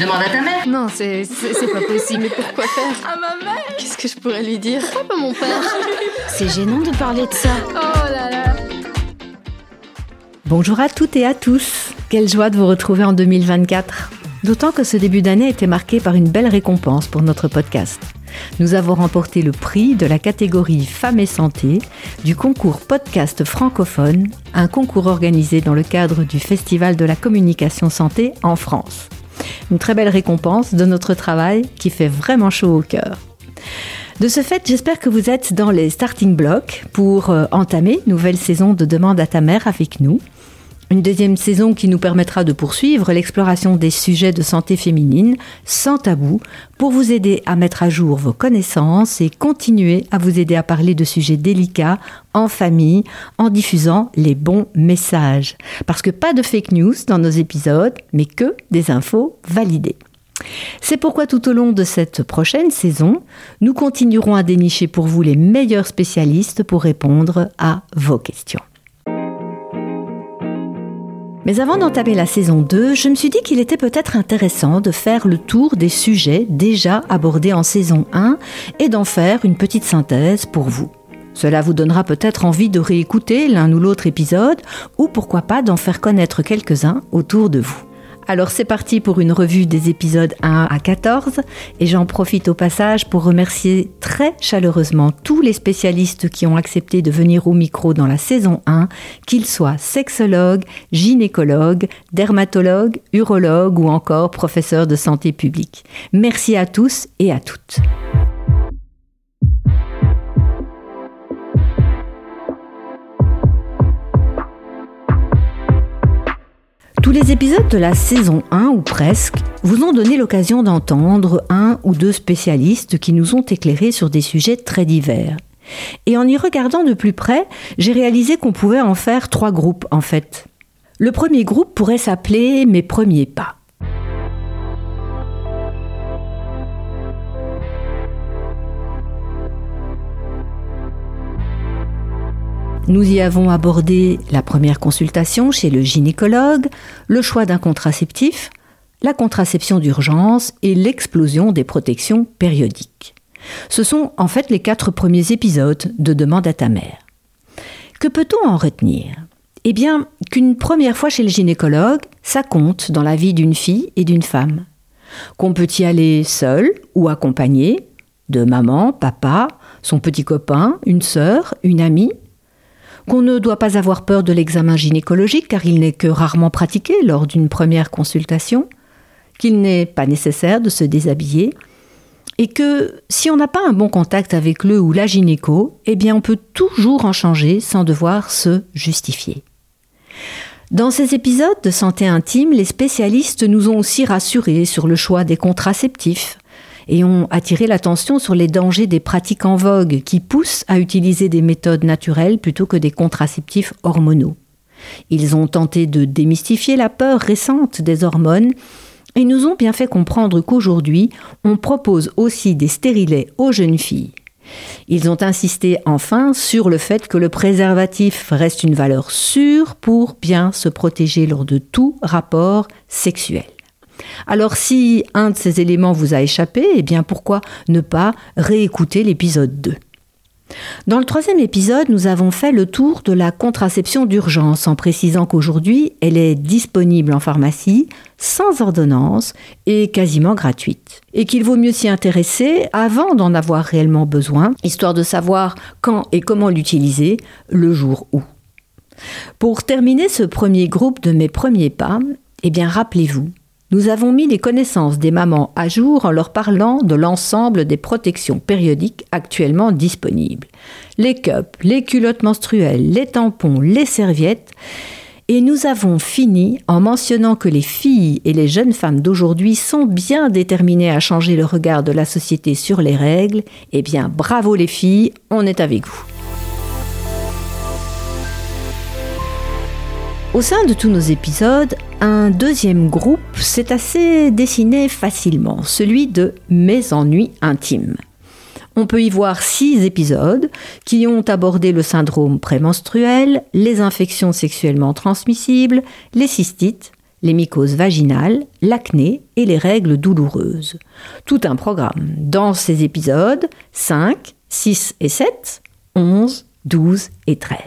Demande à ta mère. Non, c'est c'est pas possible. Mais pourquoi faire À ma mère Qu'est-ce que je pourrais lui dire Pourquoi pas mon père C'est gênant de parler de ça. Oh là là Bonjour à toutes et à tous. Quelle joie de vous retrouver en 2024. D'autant que ce début d'année été marqué par une belle récompense pour notre podcast. Nous avons remporté le prix de la catégorie Femmes et Santé du concours Podcast francophone, un concours organisé dans le cadre du Festival de la communication santé en France. Une très belle récompense de notre travail qui fait vraiment chaud au cœur. De ce fait, j'espère que vous êtes dans les starting blocks pour euh, entamer nouvelle saison de Demande à ta mère avec nous. Une deuxième saison qui nous permettra de poursuivre l'exploration des sujets de santé féminine sans tabou pour vous aider à mettre à jour vos connaissances et continuer à vous aider à parler de sujets délicats en famille en diffusant les bons messages. Parce que pas de fake news dans nos épisodes, mais que des infos validées. C'est pourquoi tout au long de cette prochaine saison, nous continuerons à dénicher pour vous les meilleurs spécialistes pour répondre à vos questions. Mais avant d'entamer la saison 2, je me suis dit qu'il était peut-être intéressant de faire le tour des sujets déjà abordés en saison 1 et d'en faire une petite synthèse pour vous. Cela vous donnera peut-être envie de réécouter l'un ou l'autre épisode ou pourquoi pas d'en faire connaître quelques-uns autour de vous. Alors c'est parti pour une revue des épisodes 1 à 14 et j'en profite au passage pour remercier très chaleureusement tous les spécialistes qui ont accepté de venir au micro dans la saison 1, qu'ils soient sexologues, gynécologues, dermatologues, urologues ou encore professeurs de santé publique. Merci à tous et à toutes. Tous les épisodes de la saison 1 ou presque vous ont donné l'occasion d'entendre un ou deux spécialistes qui nous ont éclairés sur des sujets très divers. Et en y regardant de plus près, j'ai réalisé qu'on pouvait en faire trois groupes en fait. Le premier groupe pourrait s'appeler Mes premiers pas. Nous y avons abordé la première consultation chez le gynécologue, le choix d'un contraceptif, la contraception d'urgence et l'explosion des protections périodiques. Ce sont en fait les quatre premiers épisodes de Demande à ta mère. Que peut-on en retenir? Eh bien, qu'une première fois chez le gynécologue, ça compte dans la vie d'une fille et d'une femme. Qu'on peut y aller seul ou accompagné de maman, papa, son petit copain, une sœur, une amie, qu'on ne doit pas avoir peur de l'examen gynécologique car il n'est que rarement pratiqué lors d'une première consultation, qu'il n'est pas nécessaire de se déshabiller, et que si on n'a pas un bon contact avec le ou la gynéco, eh bien on peut toujours en changer sans devoir se justifier. Dans ces épisodes de santé intime, les spécialistes nous ont aussi rassurés sur le choix des contraceptifs, et ont attiré l'attention sur les dangers des pratiques en vogue qui poussent à utiliser des méthodes naturelles plutôt que des contraceptifs hormonaux. Ils ont tenté de démystifier la peur récente des hormones et nous ont bien fait comprendre qu'aujourd'hui, on propose aussi des stérilets aux jeunes filles. Ils ont insisté enfin sur le fait que le préservatif reste une valeur sûre pour bien se protéger lors de tout rapport sexuel. Alors si un de ces éléments vous a échappé, eh bien pourquoi ne pas réécouter l'épisode 2 dans le troisième épisode, nous avons fait le tour de la contraception d'urgence en précisant qu'aujourd'hui, elle est disponible en pharmacie, sans ordonnance et quasiment gratuite. Et qu'il vaut mieux s'y intéresser avant d'en avoir réellement besoin, histoire de savoir quand et comment l'utiliser le jour où. Pour terminer ce premier groupe de mes premiers pas, eh bien rappelez-vous, nous avons mis les connaissances des mamans à jour en leur parlant de l'ensemble des protections périodiques actuellement disponibles. Les cups, les culottes menstruelles, les tampons, les serviettes. Et nous avons fini en mentionnant que les filles et les jeunes femmes d'aujourd'hui sont bien déterminées à changer le regard de la société sur les règles. Eh bien, bravo les filles, on est avec vous. Au sein de tous nos épisodes, un deuxième groupe s'est assez dessiné facilement, celui de Mes ennuis intimes. On peut y voir six épisodes qui ont abordé le syndrome prémenstruel, les infections sexuellement transmissibles, les cystites, les mycoses vaginales, l'acné et les règles douloureuses. Tout un programme. Dans ces épisodes 5, 6 et 7, 11, 12 et 13.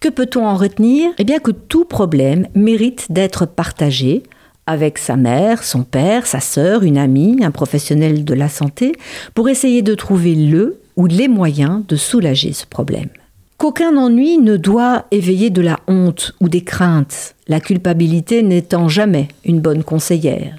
Que peut-on en retenir? Eh bien que tout problème mérite d'être partagé avec sa mère, son père, sa sœur, une amie, un professionnel de la santé, pour essayer de trouver le ou les moyens de soulager ce problème. Qu'aucun ennui ne doit éveiller de la honte ou des craintes, la culpabilité n'étant jamais une bonne conseillère.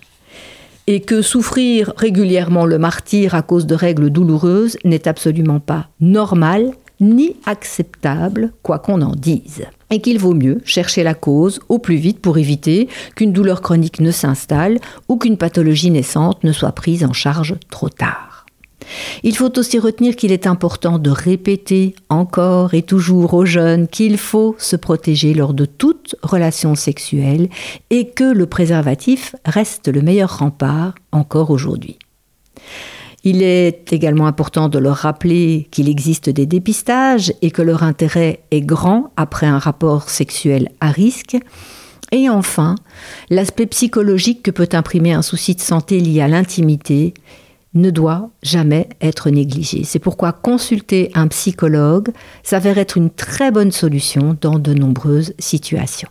Et que souffrir régulièrement le martyr à cause de règles douloureuses n'est absolument pas normal ni acceptable, quoi qu'on en dise. Et qu'il vaut mieux chercher la cause au plus vite pour éviter qu'une douleur chronique ne s'installe ou qu'une pathologie naissante ne soit prise en charge trop tard. Il faut aussi retenir qu'il est important de répéter encore et toujours aux jeunes qu'il faut se protéger lors de toute relation sexuelle et que le préservatif reste le meilleur rempart encore aujourd'hui. Il est également important de leur rappeler qu'il existe des dépistages et que leur intérêt est grand après un rapport sexuel à risque. Et enfin, l'aspect psychologique que peut imprimer un souci de santé lié à l'intimité ne doit jamais être négligé. C'est pourquoi consulter un psychologue s'avère être une très bonne solution dans de nombreuses situations.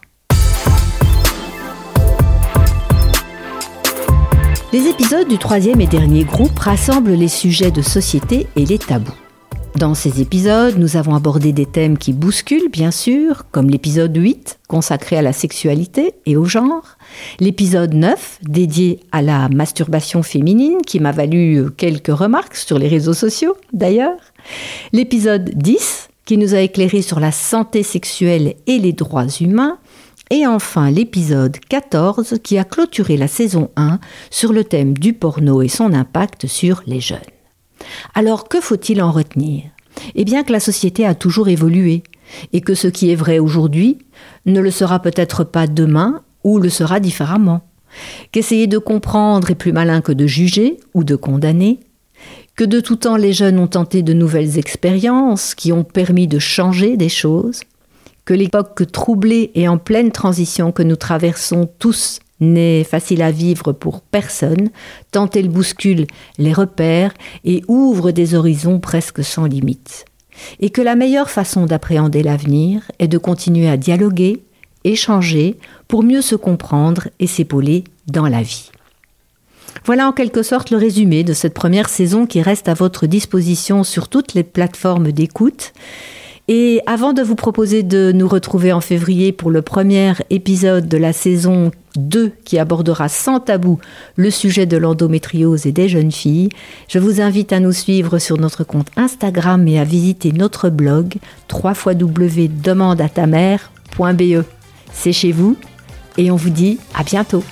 Les épisodes du troisième et dernier groupe rassemblent les sujets de société et les tabous. Dans ces épisodes, nous avons abordé des thèmes qui bousculent, bien sûr, comme l'épisode 8, consacré à la sexualité et au genre, l'épisode 9, dédié à la masturbation féminine, qui m'a valu quelques remarques sur les réseaux sociaux, d'ailleurs, l'épisode 10, qui nous a éclairé sur la santé sexuelle et les droits humains, et enfin l'épisode 14, qui a clôturé la saison 1 sur le thème du porno et son impact sur les jeunes. Alors que faut-il en retenir? Eh bien que la société a toujours évolué et que ce qui est vrai aujourd'hui ne le sera peut-être pas demain ou le sera différemment. Qu'essayer de comprendre est plus malin que de juger ou de condamner. Que de tout temps les jeunes ont tenté de nouvelles expériences qui ont permis de changer des choses. Que l'époque troublée et en pleine transition que nous traversons tous n'est facile à vivre pour personne, tant elle bouscule les repères et ouvre des horizons presque sans limite. Et que la meilleure façon d'appréhender l'avenir est de continuer à dialoguer, échanger, pour mieux se comprendre et s'épauler dans la vie. Voilà en quelque sorte le résumé de cette première saison qui reste à votre disposition sur toutes les plateformes d'écoute. Et avant de vous proposer de nous retrouver en février pour le premier épisode de la saison 2 qui abordera sans tabou le sujet de l'endométriose et des jeunes filles, je vous invite à nous suivre sur notre compte Instagram et à visiter notre blog www.demandeatamer.be. C'est chez vous et on vous dit à bientôt.